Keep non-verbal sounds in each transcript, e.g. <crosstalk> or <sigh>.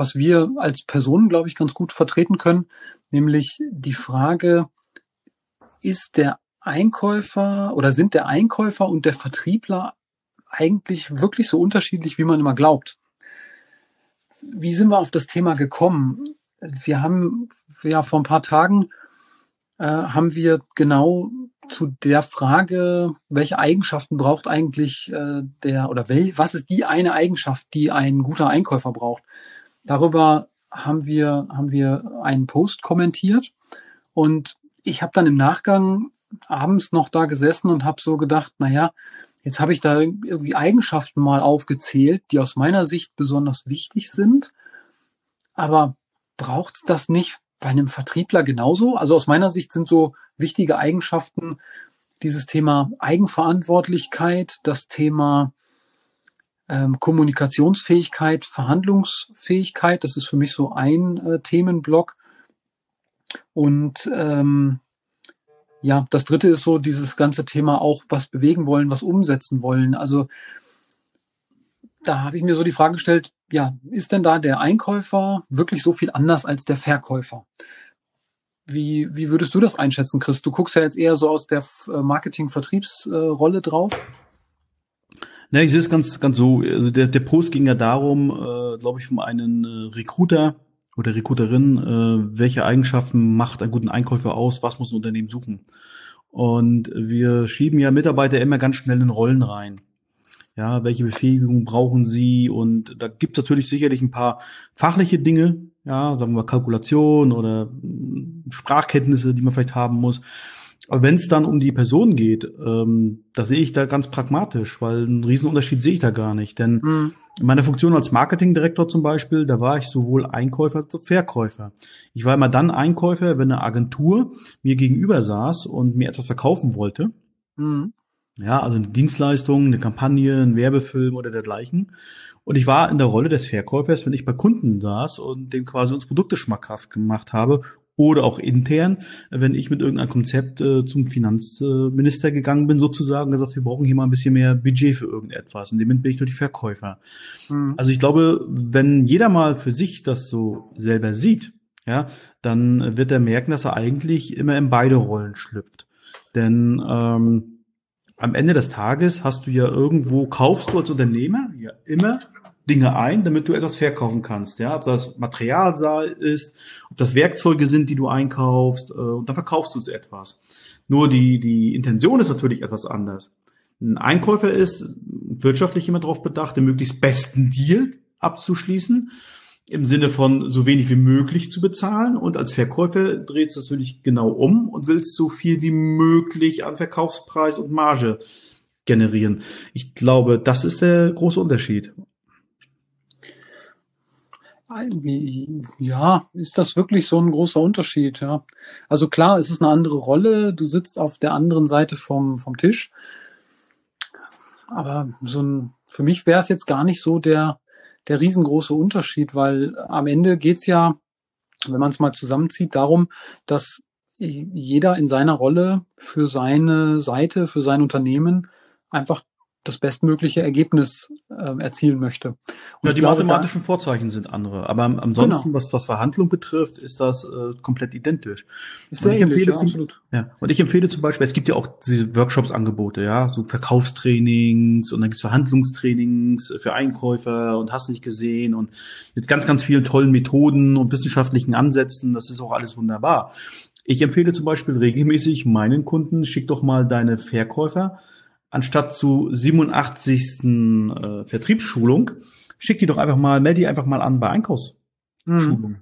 was wir als Personen, glaube ich, ganz gut vertreten können, nämlich die Frage, ist der Einkäufer oder sind der Einkäufer und der Vertriebler eigentlich wirklich so unterschiedlich, wie man immer glaubt? Wie sind wir auf das Thema gekommen? Wir haben ja vor ein paar Tagen äh, haben wir genau zu der Frage, welche Eigenschaften braucht eigentlich äh, der oder wel, was ist die eine Eigenschaft, die ein guter Einkäufer braucht, Darüber haben wir, haben wir einen Post kommentiert und ich habe dann im Nachgang abends noch da gesessen und habe so gedacht, na ja, jetzt habe ich da irgendwie Eigenschaften mal aufgezählt, die aus meiner Sicht besonders wichtig sind. Aber braucht das nicht bei einem Vertriebler genauso? Also aus meiner Sicht sind so wichtige Eigenschaften dieses Thema Eigenverantwortlichkeit, das Thema ähm, Kommunikationsfähigkeit, Verhandlungsfähigkeit, das ist für mich so ein äh, Themenblock. Und ähm, ja, das dritte ist so dieses ganze Thema auch was bewegen wollen, was umsetzen wollen. Also da habe ich mir so die Frage gestellt, ja, ist denn da der Einkäufer wirklich so viel anders als der Verkäufer? Wie, wie würdest du das einschätzen, Chris? Du guckst ja jetzt eher so aus der äh, Marketing-Vertriebsrolle äh, drauf. Ne, ich sehe es ganz, ganz so. Also der, der Post ging ja darum, äh, glaube ich, von einem äh, Recruiter oder Recruiterin, äh, welche Eigenschaften macht einen guten Einkäufer aus, was muss ein Unternehmen suchen. Und wir schieben ja Mitarbeiter immer ganz schnell in Rollen rein. Ja, welche Befähigung brauchen sie? Und da gibt es natürlich sicherlich ein paar fachliche Dinge, ja, sagen wir Kalkulation oder hm, Sprachkenntnisse, die man vielleicht haben muss. Aber wenn es dann um die Person geht, ähm, da sehe ich da ganz pragmatisch, weil einen Riesenunterschied sehe ich da gar nicht. Denn mhm. in meiner Funktion als Marketingdirektor zum Beispiel, da war ich sowohl Einkäufer als auch Verkäufer. Ich war immer dann Einkäufer, wenn eine Agentur mir gegenüber saß und mir etwas verkaufen wollte. Mhm. Ja, also eine Dienstleistung, eine Kampagne, ein Werbefilm oder dergleichen. Und ich war in der Rolle des Verkäufers, wenn ich bei Kunden saß und dem quasi uns Produkte schmackhaft gemacht habe oder auch intern, wenn ich mit irgendeinem Konzept äh, zum Finanzminister gegangen bin, sozusagen, gesagt, wir brauchen hier mal ein bisschen mehr Budget für irgendetwas. Und dem bin ich nur die Verkäufer. Mhm. Also ich glaube, wenn jeder mal für sich das so selber sieht, ja, dann wird er merken, dass er eigentlich immer in beide Rollen schlüpft. Denn ähm, am Ende des Tages hast du ja irgendwo, kaufst du als Unternehmer ja immer Dinge ein, damit du etwas verkaufen kannst. Ja, ob das Material ist, ob das Werkzeuge sind, die du einkaufst, äh, und dann verkaufst du etwas. Nur die, die Intention ist natürlich etwas anders. Ein Einkäufer ist wirtschaftlich immer darauf bedacht, den möglichst besten Deal abzuschließen, im Sinne von so wenig wie möglich zu bezahlen. Und als Verkäufer dreht es natürlich genau um und willst so viel wie möglich an Verkaufspreis und Marge generieren. Ich glaube, das ist der große Unterschied. Ja, ist das wirklich so ein großer Unterschied, ja. Also klar, es ist eine andere Rolle, du sitzt auf der anderen Seite vom, vom Tisch. Aber so ein, für mich wäre es jetzt gar nicht so der, der riesengroße Unterschied, weil am Ende geht's ja, wenn man es mal zusammenzieht, darum, dass jeder in seiner Rolle für seine Seite, für sein Unternehmen einfach das bestmögliche Ergebnis äh, erzielen möchte. Und ja, die glaube, mathematischen Vorzeichen sind andere, aber ansonsten, genau. was, was Verhandlung betrifft, ist das äh, komplett identisch. Ist sehr ähnlich, ja, absolut. Ja, und ich empfehle zum Beispiel, es gibt ja auch diese Workshops-Angebote, ja, so Verkaufstrainings und dann gibt's Verhandlungstrainings für Einkäufer und hast nicht gesehen und mit ganz, ganz vielen tollen Methoden und wissenschaftlichen Ansätzen, das ist auch alles wunderbar. Ich empfehle zum Beispiel regelmäßig meinen Kunden, schick doch mal deine Verkäufer anstatt zu 87. Äh, Vertriebsschulung, schick die doch einfach mal, melde die einfach mal an bei Einkaufsschulung. Mhm.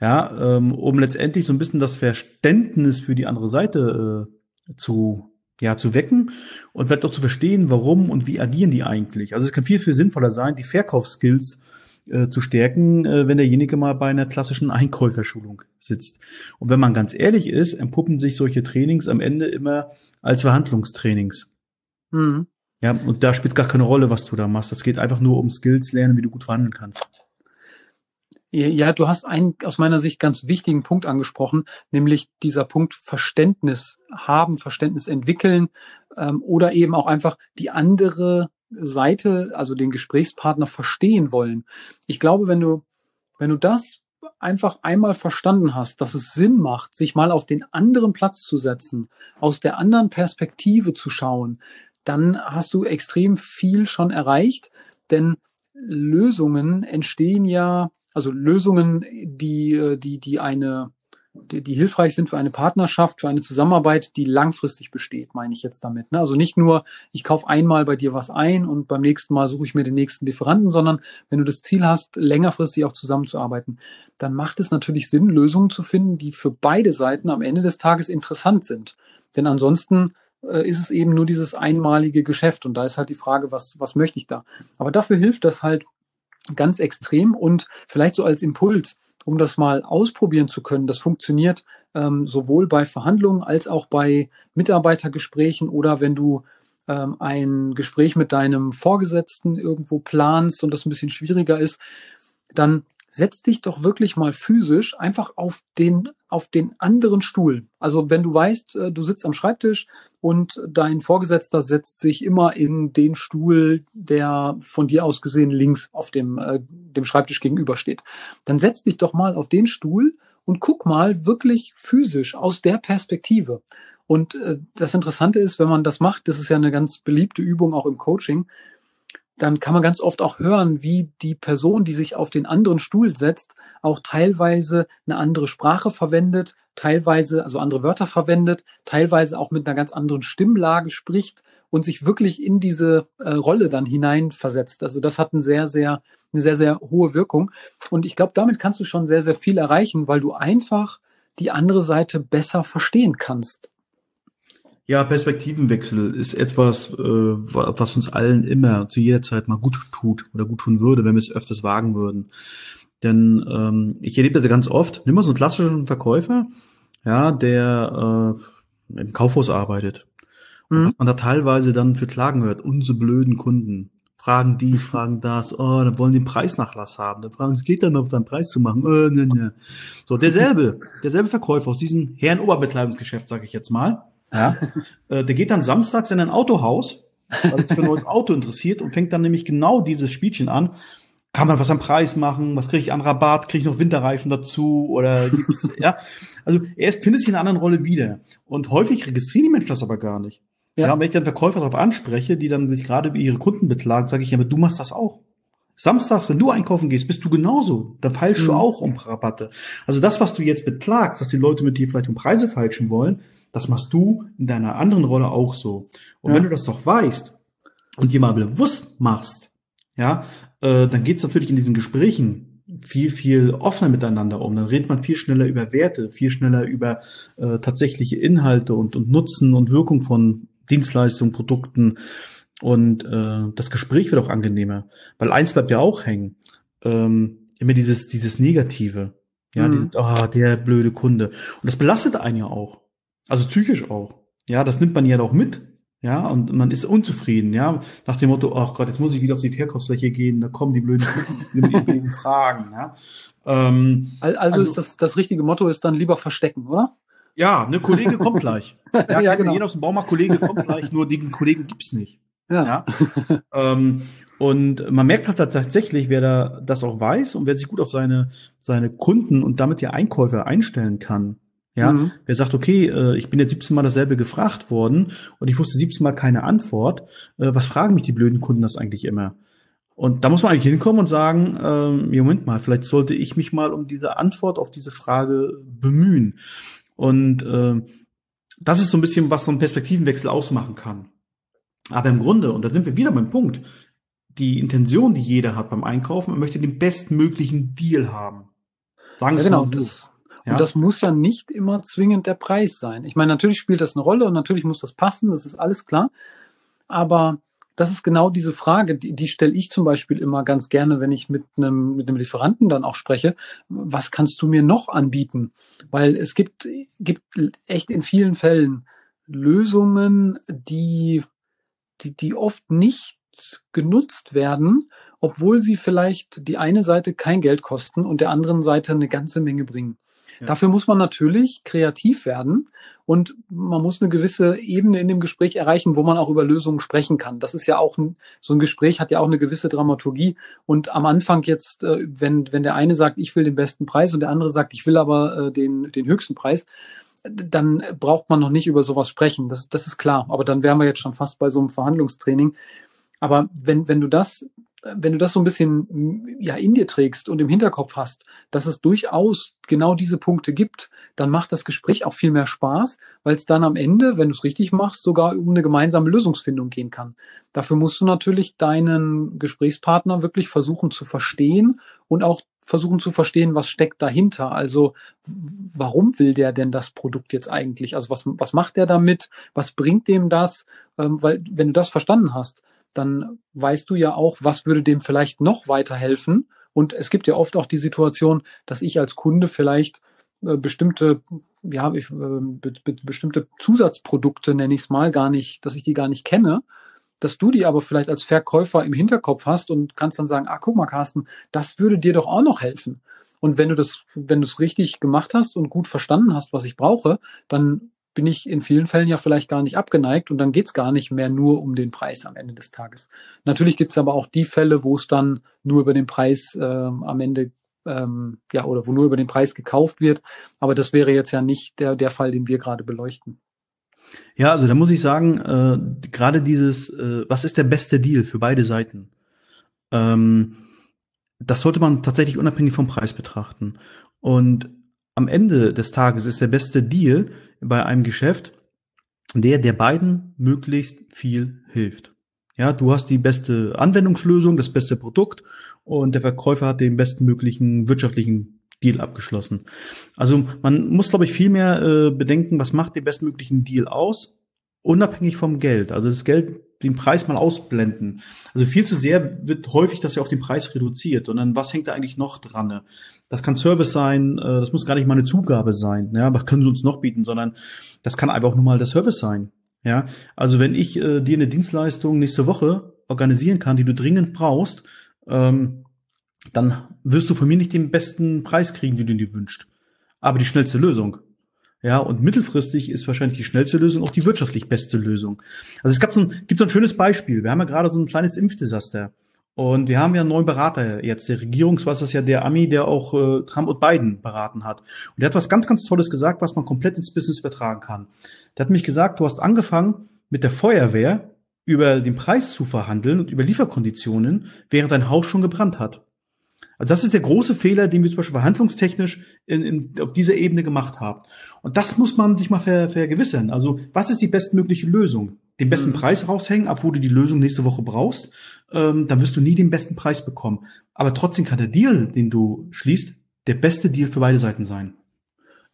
Ja, ähm, um letztendlich so ein bisschen das Verständnis für die andere Seite äh, zu ja, zu wecken und vielleicht auch zu verstehen, warum und wie agieren die eigentlich. Also es kann viel, viel sinnvoller sein, die Verkaufsskills äh, zu stärken, äh, wenn derjenige mal bei einer klassischen Einkäuferschulung sitzt. Und wenn man ganz ehrlich ist, entpuppen sich solche Trainings am Ende immer als Verhandlungstrainings. Mhm. Ja, und da spielt gar keine Rolle, was du da machst. Das geht einfach nur um Skills lernen, wie du gut verhandeln kannst. Ja, du hast einen aus meiner Sicht ganz wichtigen Punkt angesprochen, nämlich dieser Punkt Verständnis haben, Verständnis entwickeln ähm, oder eben auch einfach die andere Seite, also den Gesprächspartner verstehen wollen. Ich glaube, wenn du, wenn du das einfach einmal verstanden hast, dass es Sinn macht, sich mal auf den anderen Platz zu setzen, aus der anderen Perspektive zu schauen, dann hast du extrem viel schon erreicht, denn Lösungen entstehen ja also Lösungen, die, äh, die, die eine, die, die hilfreich sind für eine Partnerschaft, für eine Zusammenarbeit, die langfristig besteht, meine ich jetzt damit. Ne? Also nicht nur, ich kaufe einmal bei dir was ein und beim nächsten Mal suche ich mir den nächsten Lieferanten, sondern wenn du das Ziel hast, längerfristig auch zusammenzuarbeiten, dann macht es natürlich Sinn, Lösungen zu finden, die für beide Seiten am Ende des Tages interessant sind. Denn ansonsten äh, ist es eben nur dieses einmalige Geschäft und da ist halt die Frage, was, was möchte ich da? Aber dafür hilft das halt, ganz extrem und vielleicht so als Impuls, um das mal ausprobieren zu können. Das funktioniert ähm, sowohl bei Verhandlungen als auch bei Mitarbeitergesprächen oder wenn du ähm, ein Gespräch mit deinem Vorgesetzten irgendwo planst und das ein bisschen schwieriger ist, dann setz dich doch wirklich mal physisch einfach auf den, auf den anderen Stuhl. Also wenn du weißt, äh, du sitzt am Schreibtisch und dein Vorgesetzter setzt sich immer in den Stuhl, der von dir aus gesehen links auf dem, äh, dem Schreibtisch gegenübersteht, dann setz dich doch mal auf den Stuhl und guck mal wirklich physisch aus der Perspektive. Und äh, das Interessante ist, wenn man das macht, das ist ja eine ganz beliebte Übung auch im Coaching, dann kann man ganz oft auch hören, wie die Person, die sich auf den anderen Stuhl setzt, auch teilweise eine andere Sprache verwendet, teilweise also andere Wörter verwendet, teilweise auch mit einer ganz anderen Stimmlage spricht und sich wirklich in diese äh, Rolle dann hineinversetzt. Also das hat eine sehr, sehr, eine sehr, sehr hohe Wirkung. Und ich glaube, damit kannst du schon sehr, sehr viel erreichen, weil du einfach die andere Seite besser verstehen kannst. Ja, Perspektivenwechsel ist etwas, äh, was uns allen immer zu jeder Zeit mal gut tut oder gut tun würde, wenn wir es öfters wagen würden. Denn ähm, ich erlebe das ganz oft. Nimm mal so einen klassischen Verkäufer, ja, der äh, im Kaufhaus arbeitet. Und mhm. was man da teilweise dann für Klagen hört, unsere blöden Kunden. Fragen dies, fragen das, oh, dann wollen die einen Preisnachlass haben. Dann fragen sie, geht dann auf deinen Preis zu machen? Äh, ne, ne. So, derselbe, derselbe Verkäufer aus diesem Herren Oberbekleidungsgeschäft, sage ich jetzt mal, ja? <laughs> äh, der geht dann samstags in ein Autohaus, weil sich für ein neues Auto interessiert und fängt dann nämlich genau dieses Spielchen an. Kann man was am Preis machen? Was kriege ich an Rabatt? Kriege ich noch Winterreifen dazu? Oder gibt's, <laughs> ja? Also er findet sich in einer anderen Rolle wieder. Und häufig registrieren die Menschen das aber gar nicht. Ja. ja wenn ich dann Verkäufer darauf anspreche, die dann sich gerade über ihre Kunden beklagen, sage ich, ja, aber du machst das auch. Samstags, wenn du einkaufen gehst, bist du genauso. Da feilst mhm. du auch um Rabatte. Also das, was du jetzt beklagst, dass die Leute mit dir vielleicht um Preise feilschen wollen, das machst du in deiner anderen Rolle auch so. Und ja. wenn du das doch weißt und dir mal bewusst machst, ja, äh, dann geht's natürlich in diesen Gesprächen viel, viel offener miteinander um. Dann redet man viel schneller über Werte, viel schneller über äh, tatsächliche Inhalte und, und Nutzen und Wirkung von Dienstleistungen, Produkten. Und äh, das Gespräch wird auch angenehmer. Weil eins bleibt ja auch hängen. Ähm, immer dieses, dieses Negative. Ja, mhm. die, oh, der blöde Kunde. Und das belastet einen ja auch. Also psychisch auch. Ja, das nimmt man ja auch mit. Ja, und man ist unzufrieden, ja, nach dem Motto, ach Gott, jetzt muss ich wieder auf die Verkaufsfläche gehen, da kommen die blöden den Fragen, ja. Ähm, also, also ist das, das richtige Motto ist dann lieber verstecken, oder? Ja, ne Kollege kommt gleich. <laughs> Ja, ja genau. Jeder aus dem Baumarkt, Kollege kommt gleich, nur den Kollegen gibt's nicht. Ja. ja? ähm, und man merkt halt tatsächlich, wer da das auch weiß und wer sich gut auf seine, seine Kunden und damit die Einkäufer einstellen kann, ja, mhm. wer sagt, okay, äh, ich bin jetzt 17 Mal dasselbe gefragt worden und ich wusste 17 Mal keine Antwort. Äh, was fragen mich die blöden Kunden das eigentlich immer? Und da muss man eigentlich hinkommen und sagen, äh, Moment mal, vielleicht sollte ich mich mal um diese Antwort auf diese Frage bemühen. Und äh, das ist so ein bisschen, was so ein Perspektivenwechsel ausmachen kann. Aber im Grunde, und da sind wir wieder beim Punkt, die Intention, die jeder hat beim Einkaufen, man möchte den bestmöglichen Deal haben. Sagen ja, genau, das, ja? Und das muss ja nicht immer zwingend der Preis sein. Ich meine, natürlich spielt das eine Rolle und natürlich muss das passen, das ist alles klar. Aber das ist genau diese Frage, die, die stelle ich zum Beispiel immer ganz gerne, wenn ich mit einem, mit einem Lieferanten dann auch spreche. Was kannst du mir noch anbieten? Weil es gibt, gibt echt in vielen Fällen Lösungen, die, die, die oft nicht genutzt werden, obwohl sie vielleicht die eine Seite kein Geld kosten und der anderen Seite eine ganze Menge bringen. Dafür muss man natürlich kreativ werden und man muss eine gewisse Ebene in dem Gespräch erreichen, wo man auch über Lösungen sprechen kann. Das ist ja auch ein, so ein Gespräch hat ja auch eine gewisse Dramaturgie. Und am Anfang jetzt, äh, wenn, wenn der eine sagt, ich will den besten Preis und der andere sagt, ich will aber äh, den, den höchsten Preis, dann braucht man noch nicht über sowas sprechen. Das, das ist klar. Aber dann wären wir jetzt schon fast bei so einem Verhandlungstraining. Aber wenn, wenn du das wenn du das so ein bisschen ja in dir trägst und im Hinterkopf hast, dass es durchaus genau diese Punkte gibt, dann macht das Gespräch auch viel mehr Spaß, weil es dann am Ende, wenn du es richtig machst, sogar um eine gemeinsame Lösungsfindung gehen kann. Dafür musst du natürlich deinen Gesprächspartner wirklich versuchen zu verstehen und auch versuchen zu verstehen, was steckt dahinter. Also warum will der denn das Produkt jetzt eigentlich? Also was, was macht der damit? Was bringt dem das? Ähm, weil wenn du das verstanden hast, dann weißt du ja auch, was würde dem vielleicht noch weiterhelfen. Und es gibt ja oft auch die Situation, dass ich als Kunde vielleicht äh, bestimmte, ja, ich, äh, be be bestimmte Zusatzprodukte nenne ich es mal, gar nicht, dass ich die gar nicht kenne, dass du die aber vielleicht als Verkäufer im Hinterkopf hast und kannst dann sagen, ah, guck mal, Carsten, das würde dir doch auch noch helfen. Und wenn du das, wenn du es richtig gemacht hast und gut verstanden hast, was ich brauche, dann bin ich in vielen Fällen ja vielleicht gar nicht abgeneigt und dann geht's gar nicht mehr nur um den Preis am Ende des Tages. Natürlich gibt's aber auch die Fälle, wo es dann nur über den Preis äh, am Ende ähm, ja oder wo nur über den Preis gekauft wird. Aber das wäre jetzt ja nicht der, der Fall, den wir gerade beleuchten. Ja, also da muss ich sagen, äh, gerade dieses, äh, was ist der beste Deal für beide Seiten? Ähm, das sollte man tatsächlich unabhängig vom Preis betrachten. Und am Ende des Tages ist der beste Deal bei einem Geschäft der, der beiden möglichst viel hilft. Ja, du hast die beste Anwendungslösung, das beste Produkt und der Verkäufer hat den besten möglichen wirtschaftlichen Deal abgeschlossen. Also man muss, glaube ich, viel mehr äh, bedenken, was macht den bestmöglichen Deal aus unabhängig vom Geld. Also das Geld, den Preis mal ausblenden. Also viel zu sehr wird häufig das ja auf den Preis reduziert, sondern was hängt da eigentlich noch dran? Das kann Service sein, äh, das muss gar nicht mal eine Zugabe sein, ja, was können sie uns noch bieten, sondern das kann einfach nur mal der Service sein. Ja, also wenn ich äh, dir eine Dienstleistung nächste Woche organisieren kann, die du dringend brauchst, ähm, dann wirst du von mir nicht den besten Preis kriegen, den du dir wünschst, aber die schnellste Lösung. Ja, und mittelfristig ist wahrscheinlich die schnellste Lösung auch die wirtschaftlich beste Lösung. Also es gab so ein, gibt so ein schönes Beispiel. Wir haben ja gerade so ein kleines Impfdesaster. Und wir haben ja einen neuen Berater jetzt. Der Regierungswas ist ja der Ami, der auch äh, Trump und Biden beraten hat. Und der hat was ganz, ganz Tolles gesagt, was man komplett ins Business übertragen kann. Der hat mich gesagt, du hast angefangen mit der Feuerwehr über den Preis zu verhandeln und über Lieferkonditionen, während dein Haus schon gebrannt hat. Also das ist der große Fehler, den wir zum Beispiel verhandlungstechnisch in, in, auf dieser Ebene gemacht haben. Und das muss man sich mal ver, vergewissern. Also was ist die bestmögliche Lösung? Den besten mhm. Preis raushängen, obwohl du die Lösung nächste Woche brauchst, ähm, dann wirst du nie den besten Preis bekommen. Aber trotzdem kann der Deal, den du schließt, der beste Deal für beide Seiten sein.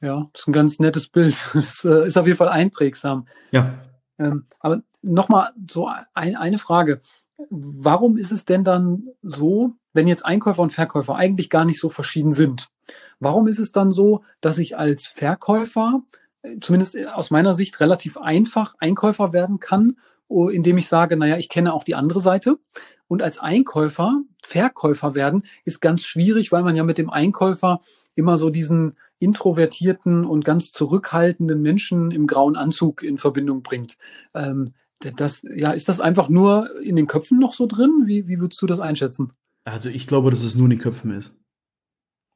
Ja, das ist ein ganz nettes Bild. <laughs> Das äh, ist auf jeden Fall einprägsam. Ja. Ähm, aber nochmal so ein, eine Frage. Warum ist es denn dann so, wenn jetzt Einkäufer und Verkäufer eigentlich gar nicht so verschieden sind, warum ist es dann so, dass ich als Verkäufer, äh, zumindest aus meiner Sicht, relativ einfach Einkäufer werden kann, indem ich sage, naja, ich kenne auch die andere Seite. Und als Einkäufer, Verkäufer werden, ist ganz schwierig, weil man ja mit dem Einkäufer immer so diesen introvertierten und ganz zurückhaltenden Menschen im grauen Anzug in Verbindung bringt. Ähm, das, ja, ist das einfach nur in den Köpfen noch so drin? Wie, wie würdest du das einschätzen? Also ich glaube, dass es nur in den Köpfen ist.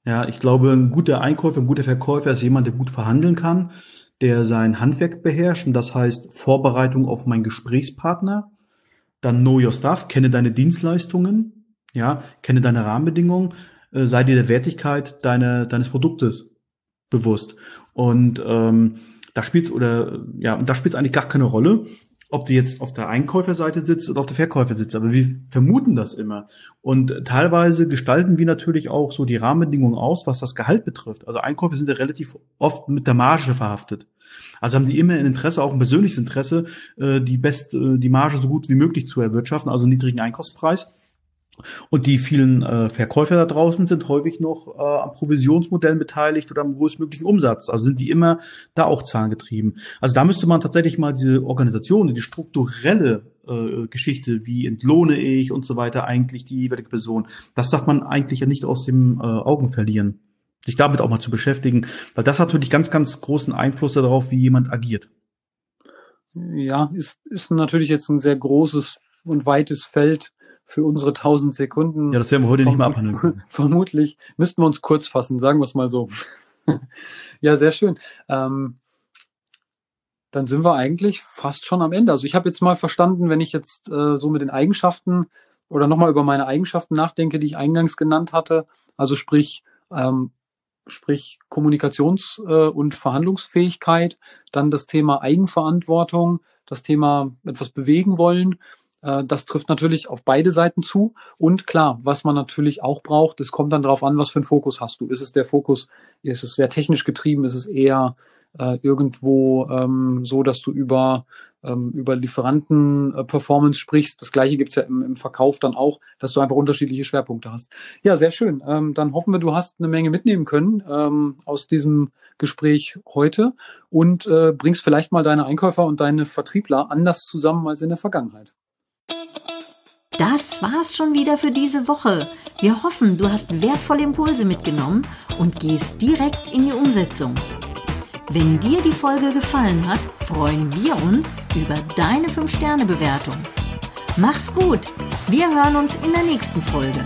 Ja, ich glaube, ein guter Einkäufer, ein guter Verkäufer ist jemand, der gut verhandeln kann, der sein Handwerk beherrscht. Und das heißt Vorbereitung auf meinen Gesprächspartner, dann know your stuff, kenne deine Dienstleistungen, ja, kenne deine Rahmenbedingungen, äh, sei dir der Wertigkeit deine, deines Produktes bewusst. Und ähm, da spielt oder ja, da spielt eigentlich gar keine Rolle, ob du jetzt auf der Einkäuferseite sitzt oder auf der Verkäuferseite, aber wir vermuten das immer. Und teilweise gestalten wir natürlich auch so die Rahmenbedingungen aus, was das Gehalt betrifft. Also Einkäufer sind ja relativ oft mit der Marge verhaftet. Also haben die immer ein Interesse, auch ein persönliches Interesse, äh, die best, äh, die Marge so gut wie möglich zu erwirtschaften, also niedrigen Einkaufspreis. Und die vielen äh, Verkäufer da draußen sind häufig noch äh, am Provisionsmodell beteiligt oder am größtmöglichen Umsatz. Also sind die immer da auch zahlengetrieben. Also da müsste man tatsächlich mal diese Organisation, die strukturelle äh, Geschichte, wie entlohne ich und so weiter eigentlich die jeweilige Person, das darf man eigentlich ja nicht aus dem äh, Augen verlieren. Sich damit auch mal zu beschäftigen, weil das hat natürlich ganz, ganz großen Einfluss darauf, wie jemand agiert. Ja, ist, ist natürlich jetzt ein sehr großes und weites Feld, für unsere 1000 Sekunden. Ja, das werden wir heute nicht mehr abhandeln. <laughs> Vermutlich müssten wir uns kurz fassen, sagen wir es mal so. <laughs> ja, sehr schön. Ähm, dann sind wir eigentlich fast schon am Ende. Also ich habe jetzt mal verstanden, wenn ich jetzt äh, so mit den Eigenschaften oder nochmal über meine Eigenschaften nachdenke, die ich eingangs genannt hatte, also sprich, ähm, sprich Kommunikations- äh, und Verhandlungsfähigkeit, dann das Thema Eigenverantwortung, das Thema etwas bewegen wollen das trifft natürlich auf beide Seiten zu. Und klar, was man natürlich auch braucht, es kommt dann darauf an, was für einen Fokus hast du. Ist es der Fokus, ist es sehr technisch getrieben, ist es eher äh, irgendwo ähm, so, dass du über, ähm, über Lieferanten-Performance sprichst. Das gleiche gibt's ja im, im Verkauf dann auch, dass du einfach unterschiedliche Schwerpunkte hast. Ja, sehr schön. Ähm, dann hoffen wir, du hast eine Menge mitnehmen können ähm, aus diesem Gespräch heute und äh, bringst vielleicht mal deine Einkäufer und deine Vertriebler anders zusammen als in der Vergangenheit. Das war's schon wieder für diese Woche. Wir hoffen, du hast wertvolle Impulse mitgenommen und gehst direkt in die Umsetzung. Wenn dir die Folge gefallen hat, freuen wir uns über deine 5-Sterne-Bewertung. Mach's gut. Wir hören uns in der nächsten Folge.